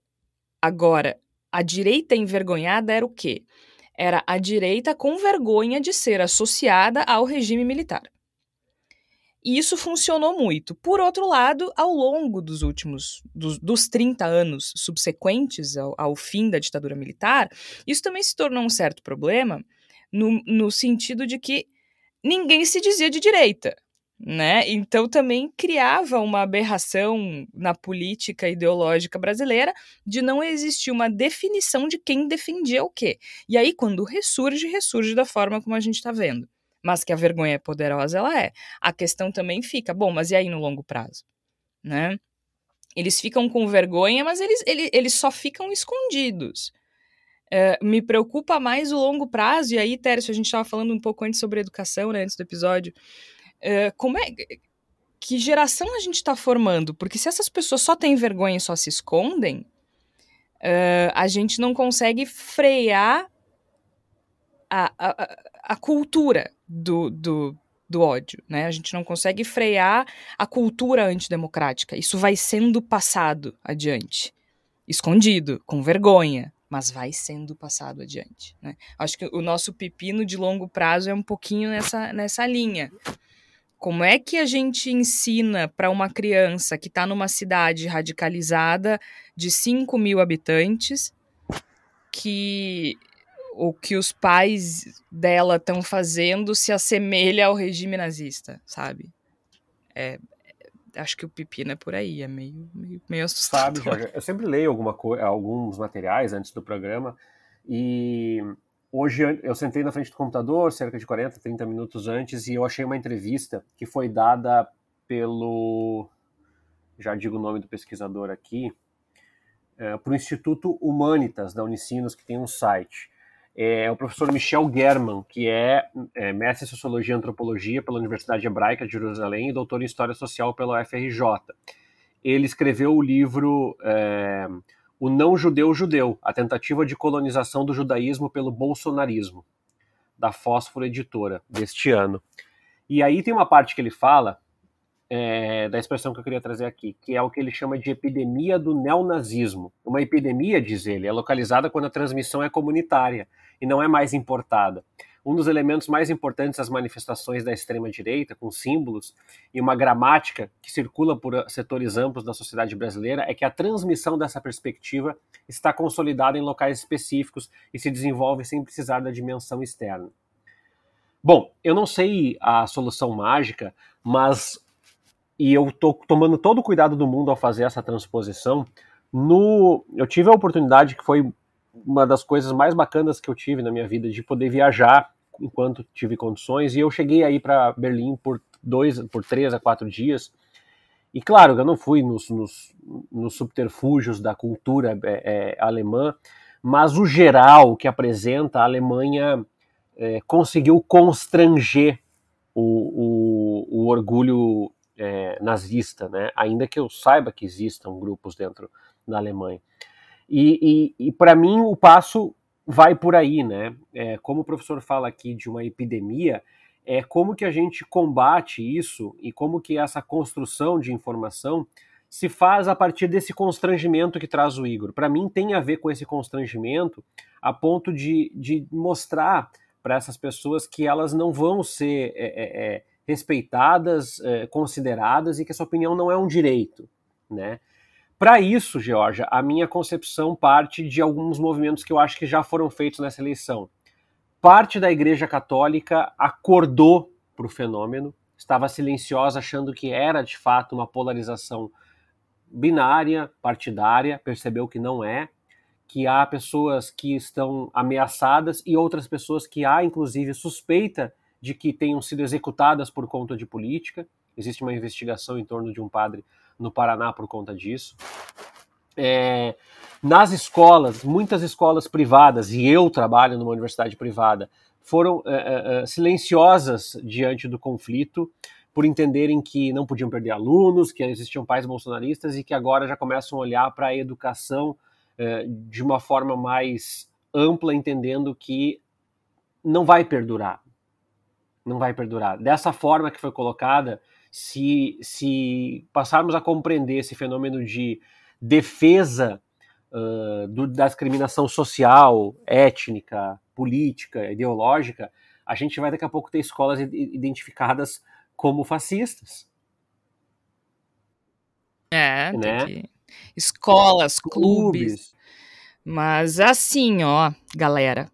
agora, a direita envergonhada era o quê? Era a direita com vergonha de ser associada ao regime militar. E isso funcionou muito. Por outro lado, ao longo dos últimos, dos, dos 30 anos subsequentes ao, ao, fim da ditadura militar, isso também se tornou um certo problema, no, no sentido de que ninguém se dizia de direita né? Então também criava uma aberração na política ideológica brasileira de não existir uma definição de quem defendia o quê. E aí quando ressurge, ressurge da forma como a gente está vendo. Mas que a vergonha é poderosa, ela é. A questão também fica, bom, mas e aí no longo prazo, né? Eles ficam com vergonha, mas eles, eles, eles só ficam escondidos. Uh, me preocupa mais o longo prazo, e aí, Tércio, a gente estava falando um pouco antes sobre educação, né, antes do episódio. Uh, como é. Que geração a gente está formando? Porque se essas pessoas só têm vergonha e só se escondem, uh, a gente não consegue frear a, a, a cultura do, do, do ódio, né? A gente não consegue frear a cultura antidemocrática. Isso vai sendo passado adiante, escondido, com vergonha, mas vai sendo passado adiante. Né? Acho que o nosso pepino de longo prazo é um pouquinho nessa, nessa linha. Como é que a gente ensina para uma criança que está numa cidade radicalizada de 5 mil habitantes que o que os pais dela estão fazendo se assemelha ao regime nazista, sabe? É, acho que o pepino é por aí, é meio, meio, meio assustador. Sabe, Jorge, eu sempre leio alguma alguns materiais antes do programa e hoje eu sentei na frente do computador cerca de 40, 30 minutos antes e eu achei uma entrevista que foi dada pelo, já digo o nome do pesquisador aqui, é, para o Instituto Humanitas da Unicinos, que tem um site é o professor Michel German, que é, é mestre em Sociologia e Antropologia pela Universidade Hebraica de Jerusalém e doutor em História Social pela UFRJ. Ele escreveu o livro é, O Não Judeu Judeu, a tentativa de colonização do judaísmo pelo bolsonarismo, da Fósforo Editora, deste ano. E aí tem uma parte que ele fala, é, da expressão que eu queria trazer aqui, que é o que ele chama de epidemia do neonazismo. Uma epidemia, diz ele, é localizada quando a transmissão é comunitária e não é mais importada. Um dos elementos mais importantes das manifestações da extrema-direita, com símbolos e uma gramática que circula por setores amplos da sociedade brasileira, é que a transmissão dessa perspectiva está consolidada em locais específicos e se desenvolve sem precisar da dimensão externa. Bom, eu não sei a solução mágica, mas e eu estou tomando todo o cuidado do mundo ao fazer essa transposição. No, eu tive a oportunidade que foi uma das coisas mais bacanas que eu tive na minha vida de poder viajar enquanto tive condições e eu cheguei aí para Berlim por dois, por três a quatro dias e claro eu não fui nos, nos, nos subterfúgios da cultura é, é, alemã, mas o geral que apresenta a Alemanha é, conseguiu constranger o, o, o orgulho é, nazista, né? ainda que eu saiba que existam grupos dentro da Alemanha. E, e, e para mim o passo vai por aí, né? É, como o professor fala aqui de uma epidemia, é como que a gente combate isso e como que essa construção de informação se faz a partir desse constrangimento que traz o Igor. Para mim tem a ver com esse constrangimento a ponto de, de mostrar para essas pessoas que elas não vão ser é, é, é respeitadas, é, consideradas e que essa opinião não é um direito, né? Para isso, Georgia, a minha concepção parte de alguns movimentos que eu acho que já foram feitos nessa eleição. Parte da Igreja Católica acordou para o fenômeno, estava silenciosa, achando que era de fato uma polarização binária, partidária, percebeu que não é, que há pessoas que estão ameaçadas e outras pessoas que há, inclusive, suspeita de que tenham sido executadas por conta de política. Existe uma investigação em torno de um padre no Paraná por conta disso. É, nas escolas, muitas escolas privadas, e eu trabalho numa universidade privada, foram é, é, é, silenciosas diante do conflito, por entenderem que não podiam perder alunos, que existiam pais bolsonaristas e que agora já começam a olhar para a educação é, de uma forma mais ampla, entendendo que não vai perdurar. Não vai perdurar. Dessa forma que foi colocada, se, se passarmos a compreender esse fenômeno de defesa uh, do, da discriminação social, étnica, política, ideológica, a gente vai daqui a pouco ter escolas identificadas como fascistas. É, né? Que... escolas, clubes. clubes. Mas assim, ó, galera.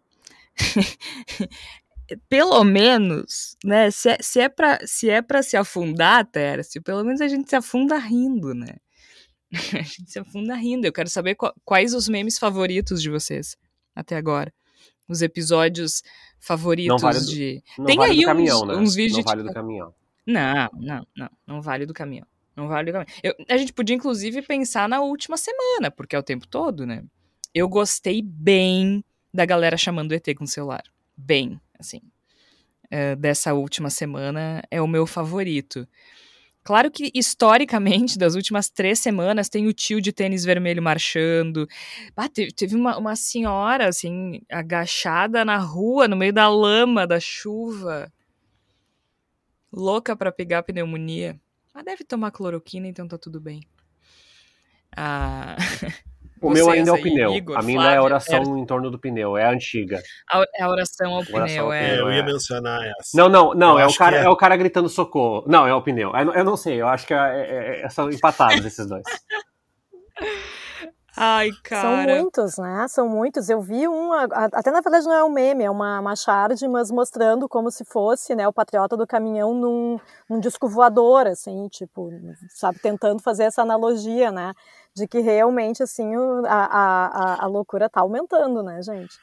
pelo menos, né, se é, se é para se é se afundar, Tércio, pelo menos a gente se afunda rindo, né? a gente se afunda rindo. Eu quero saber quais os memes favoritos de vocês até agora. Os episódios favoritos vale do, de. Tem vale aí caminhão, uns, né? uns vídeos. Não vale do caminhão. Não, não, não. Não vale do caminhão. Não vale do caminhão. Eu, a gente podia, inclusive, pensar na última semana, porque é o tempo todo, né? Eu gostei bem da galera chamando o ET com o celular. Bem, assim. Uh, dessa última semana é o meu favorito. Claro que, historicamente, das últimas três semanas, tem o tio de tênis vermelho marchando. Ah, teve, teve uma, uma senhora, assim, agachada na rua, no meio da lama, da chuva. Louca para pegar pneumonia. Mas deve tomar cloroquina, então tá tudo bem. Ah. O meu ainda é o pneu. Igor, a minha ainda é a oração em torno do pneu, é a antiga. A, é a oração ao pneu, oração é. Eu ia mencionar essa. Não, não, não, é o, cara, é... é... o cara gritando socorro. Não, é o pneu. Eu, eu não sei, eu acho que é, é, é são empatados esses dois. Ai, cara. São muitos, né? São muitos. Eu vi um, até na verdade não é um meme, é uma, uma charge, mas mostrando como se fosse, né, o patriota do caminhão num, num disco voador, assim, tipo, sabe, tentando fazer essa analogia, né? De que realmente, assim, a, a, a loucura tá aumentando, né, gente?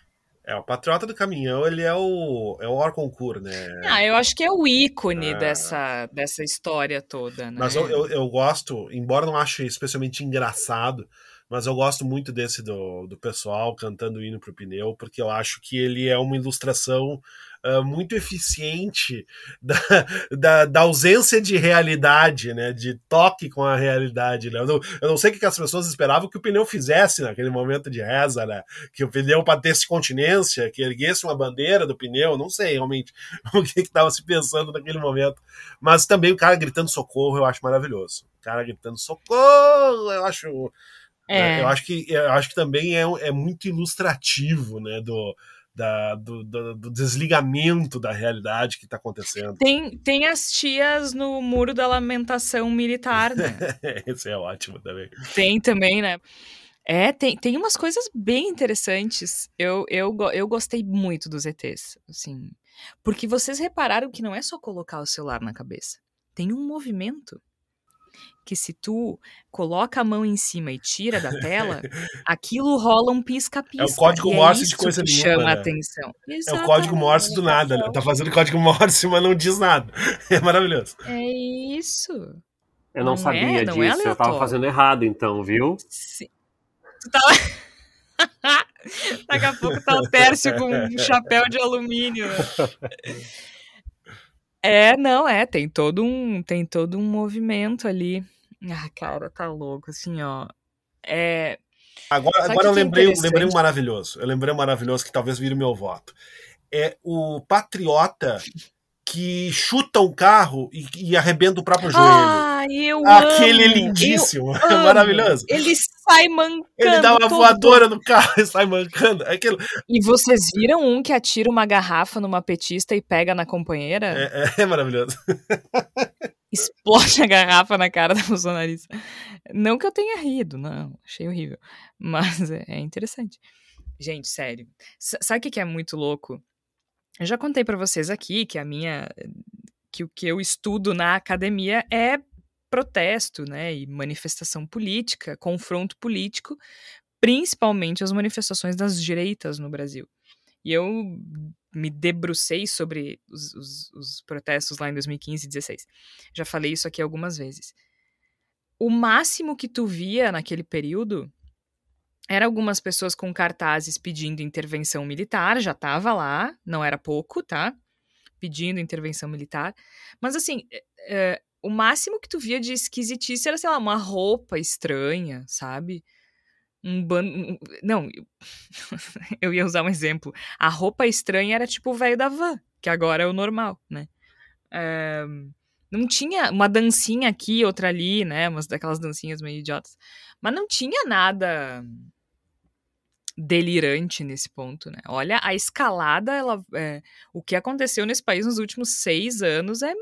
É, o patriota do caminhão, ele é o, é o Orconcourt, né? Ah, eu acho que é o ícone é... dessa, dessa história toda, né? Mas eu, eu, eu, gosto, embora não ache especialmente engraçado, mas eu gosto muito desse do, do pessoal cantando o hino pro pneu, porque eu acho que ele é uma ilustração uh, muito eficiente da, da, da, ausência de realidade, né? De toque com a realidade. Né? Eu, não, eu não sei o que as pessoas esperavam que o pneu fizesse naquele momento de reza, né? Que o pneu batesse continência, que erguesse uma bandeira do pneu, não sei realmente o que estava se pensando naquele momento. Mas também o cara gritando socorro eu acho maravilhoso. O cara gritando socorro, eu acho né? É. Eu acho que eu acho que também é, é muito ilustrativo, né, do, da, do, do, do, desligamento da realidade que está acontecendo. Tem, tem as tias no muro da lamentação militar, né? Esse é ótimo também. Tem também, né? É, tem, tem umas coisas bem interessantes. Eu, eu, eu gostei muito dos ETs, assim. Porque vocês repararam que não é só colocar o celular na cabeça. Tem um movimento que se tu coloca a mão em cima e tira da tela, aquilo rola um pisca-pisca. É o código é Morse é de coisa que nenhuma. chama né? atenção. Exatamente. É o código Morse do nada, né? Tá fazendo código Morse, mas não diz nada. É maravilhoso. É isso. Eu não, não sabia é, não é disso. É eu tava fazendo errado, então, viu? Sim. Tu tá Daqui a pouco tá o Tércio com um chapéu de alumínio. É, não, é, tem todo um, tem todo um movimento ali. Ah, cara, tá louco, assim, ó. É. Agora, agora eu lembrei, é lembrei um maravilhoso. Eu lembrei um maravilhoso que talvez vire meu voto. É o patriota que chuta um carro e, e arrebenta o próprio joelho. Ah, eu Aquele amo, é lindíssimo, é maravilhoso. Ele sai mancando. Ele dá uma voadora no carro e sai mancando. Aquilo... E vocês viram um que atira uma garrafa numa petista e pega na companheira? É, é, é maravilhoso. Explode a garrafa na cara da bolsonarista. Não que eu tenha rido, não. Achei horrível. Mas é, é interessante. Gente, sério. S sabe o que é muito louco? Eu já contei para vocês aqui que a minha que o que eu estudo na academia é protesto, né, e manifestação política, confronto político, principalmente as manifestações das direitas no Brasil. E eu me debrucei sobre os, os, os protestos lá em 2015 e 2016. Já falei isso aqui algumas vezes. O máximo que tu via naquele período era algumas pessoas com cartazes pedindo intervenção militar, já tava lá, não era pouco, tá? Pedindo intervenção militar. Mas assim, é, é, o máximo que tu via de esquisitice era, sei lá, uma roupa estranha, sabe? Um bando. Não, eu ia usar um exemplo. A roupa estranha era tipo o velho da van, que agora é o normal, né? É, não tinha uma dancinha aqui, outra ali, né? Umas daquelas dancinhas meio idiotas. Mas não tinha nada delirante nesse ponto, né? Olha, a escalada, ela, é, o que aconteceu nesse país nos últimos seis anos é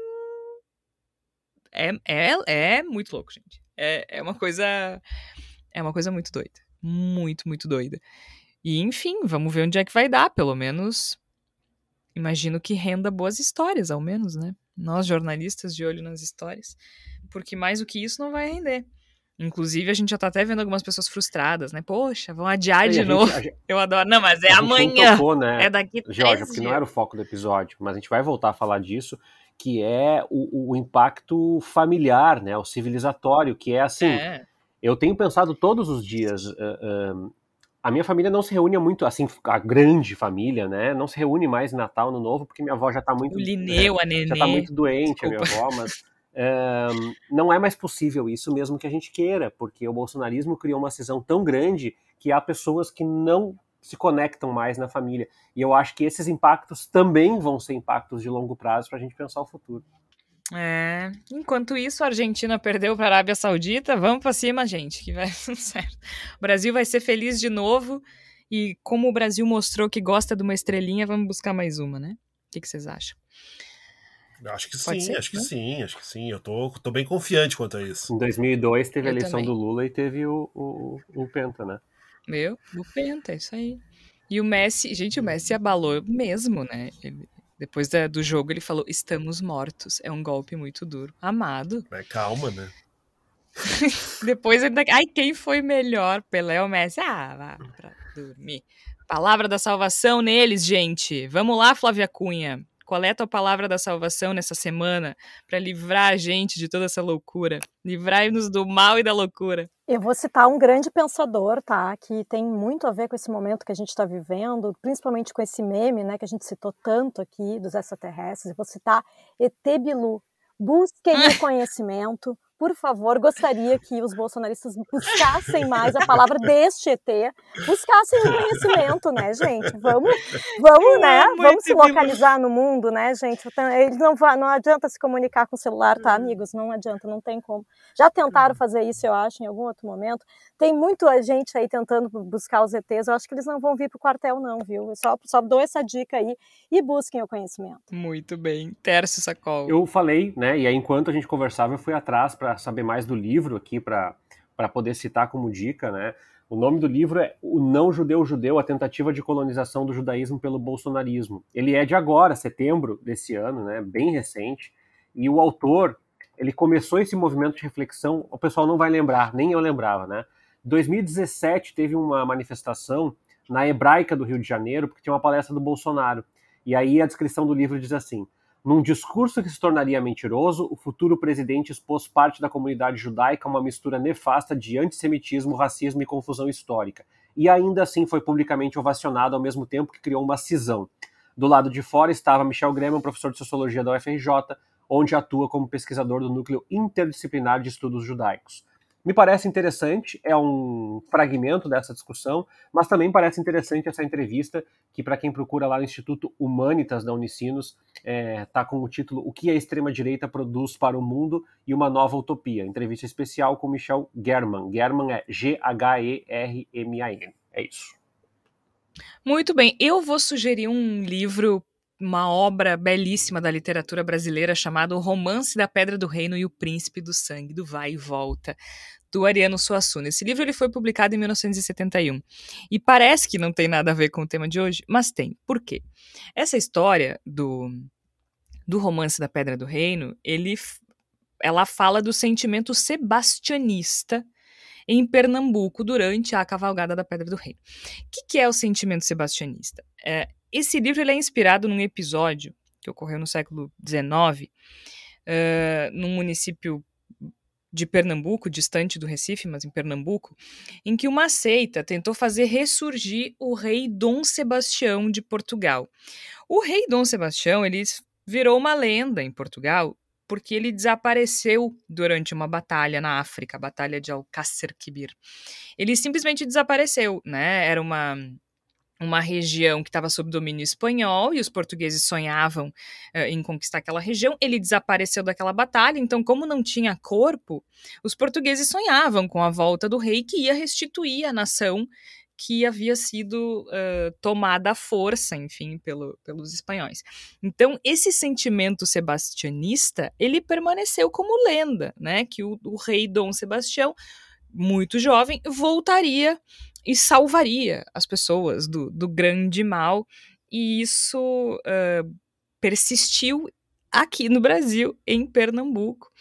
é, é, é muito louco, gente. É, é uma coisa é uma coisa muito doida, muito muito doida. E enfim, vamos ver onde é que vai dar, pelo menos. Imagino que renda boas histórias, ao menos, né? Nós jornalistas de olho nas histórias, porque mais do que isso não vai render. Inclusive, a gente já tá até vendo algumas pessoas frustradas, né? Poxa, vão adiar de novo. Gente, Eu adoro. Não, mas é amanhã. Tocou, né? É daqui Jorge, porque não era o foco do episódio, mas a gente vai voltar a falar disso, que é o, o impacto familiar, né? O civilizatório, que é assim. É. Eu tenho pensado todos os dias. Uh, uh, a minha família não se reúne muito, assim, a grande família, né? Não se reúne mais em Natal, no Novo, porque minha avó já tá muito. O Lineu, é, a Nenê. Já tá muito doente, Desculpa. a minha avó, mas. É, não é mais possível isso mesmo que a gente queira, porque o bolsonarismo criou uma cisão tão grande que há pessoas que não se conectam mais na família. E eu acho que esses impactos também vão ser impactos de longo prazo para a gente pensar o futuro. É. Enquanto isso, a Argentina perdeu para a Arábia Saudita. Vamos para cima, gente, que vai certo. O Brasil vai ser feliz de novo. E como o Brasil mostrou que gosta de uma estrelinha, vamos buscar mais uma, né? O que, que vocês acham? Acho que Pode sim, ser, acho que sim, acho que sim. Eu tô, tô bem confiante quanto a isso. Em 2002 teve Eu a eleição também. do Lula e teve o, o, o Penta, né? Meu, o Penta, é isso aí. E o Messi, gente, o Messi abalou mesmo, né? Ele, depois da, do jogo ele falou: estamos mortos. É um golpe muito duro. Amado. É calma, né? Depois ainda. Ai, quem foi melhor? Pelé ou Messi? Ah, vá pra dormir. Palavra da salvação neles, gente. Vamos lá, Flávia Cunha. Qual é a tua palavra da salvação nessa semana para livrar a gente de toda essa loucura? Livrai-nos do mal e da loucura. Eu vou citar um grande pensador, tá? Que tem muito a ver com esse momento que a gente está vivendo, principalmente com esse meme, né? Que a gente citou tanto aqui dos extraterrestres. Eu vou citar Etebilu. Busquem o conhecimento, por favor, gostaria que os bolsonaristas buscassem mais a palavra deste ET, buscassem o conhecimento, né, gente? Vamos, vamos, né? Vamos se localizar no mundo, né, gente? Eles não, não adianta se comunicar com o celular, tá, amigos? Não adianta, não tem como. Já tentaram fazer isso, eu acho, em algum outro momento. Tem muita gente aí tentando buscar os ETs. Eu acho que eles não vão vir para o quartel, não, viu? Eu só, só dou essa dica aí e busquem o conhecimento. Muito bem. Tércio Sacol. Eu falei, né? E aí, enquanto a gente conversava, eu fui atrás para saber mais do livro aqui, para poder citar como dica, né? O nome do livro é O Não Judeu Judeu, a tentativa de colonização do judaísmo pelo bolsonarismo. Ele é de agora, setembro desse ano, né? Bem recente. E o autor, ele começou esse movimento de reflexão, o pessoal não vai lembrar, nem eu lembrava, né? 2017 teve uma manifestação na Hebraica do Rio de Janeiro, porque tinha uma palestra do Bolsonaro. E aí a descrição do livro diz assim: num discurso que se tornaria mentiroso, o futuro presidente expôs parte da comunidade judaica a uma mistura nefasta de antissemitismo, racismo e confusão histórica. E ainda assim foi publicamente ovacionado ao mesmo tempo que criou uma cisão. Do lado de fora estava Michel Greman, professor de sociologia da UFRJ, onde atua como pesquisador do núcleo interdisciplinar de estudos judaicos. Me parece interessante, é um fragmento dessa discussão, mas também parece interessante essa entrevista, que para quem procura lá no Instituto Humanitas da Unicinos, está é, tá com o título O que a extrema-direita produz para o mundo e uma nova utopia. Entrevista especial com Michel German. German é G-H-E-R-M-A-N. É isso. Muito bem, eu vou sugerir um livro uma obra belíssima da literatura brasileira chamada O Romance da Pedra do Reino e o Príncipe do Sangue, do Vai e Volta, do Ariano Suassuna. Esse livro ele foi publicado em 1971 e parece que não tem nada a ver com o tema de hoje, mas tem. Por quê? Essa história do, do Romance da Pedra do Reino, ele, ela fala do sentimento sebastianista em Pernambuco durante a cavalgada da Pedra do Reino. O que, que é o sentimento sebastianista? É, esse livro é inspirado num episódio que ocorreu no século XIX, uh, num município de Pernambuco, distante do Recife, mas em Pernambuco, em que uma seita tentou fazer ressurgir o rei Dom Sebastião de Portugal. O rei Dom Sebastião ele virou uma lenda em Portugal porque ele desapareceu durante uma batalha na África, a batalha de Alcácer Quibir. Ele simplesmente desapareceu, né? Era uma uma região que estava sob domínio espanhol e os portugueses sonhavam uh, em conquistar aquela região. Ele desapareceu daquela batalha, então, como não tinha corpo, os portugueses sonhavam com a volta do rei que ia restituir a nação que havia sido uh, tomada à força, enfim, pelo, pelos espanhóis. Então, esse sentimento sebastianista, ele permaneceu como lenda, né? Que o, o rei Dom Sebastião, muito jovem, voltaria e salvaria as pessoas do, do grande mal. E isso uh, persistiu aqui no Brasil, em Pernambuco.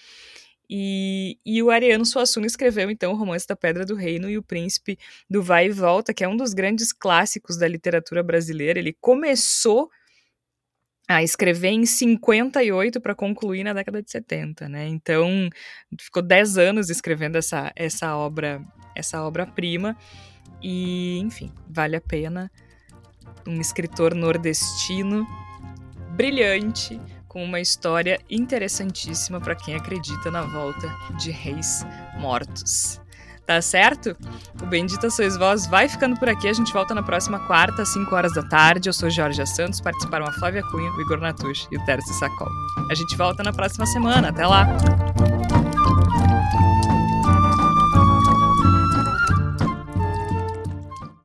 E, e, o Ariano Suassuna escreveu então o Romance da Pedra do Reino e o Príncipe do Vai e Volta, que é um dos grandes clássicos da literatura brasileira. Ele começou a escrever em 58 para concluir na década de 70, né? Então, ficou 10 anos escrevendo essa, essa obra, essa obra-prima. E, enfim, vale a pena. Um escritor nordestino brilhante, com uma história interessantíssima para quem acredita na volta de reis mortos. Tá certo? O Bendita Sois Vós vai ficando por aqui. A gente volta na próxima quarta, às 5 horas da tarde. Eu sou Jorge Santos, participaram a Flávia Cunha, o Igor Natush e o Tércio Sacol. A gente volta na próxima semana. Até lá!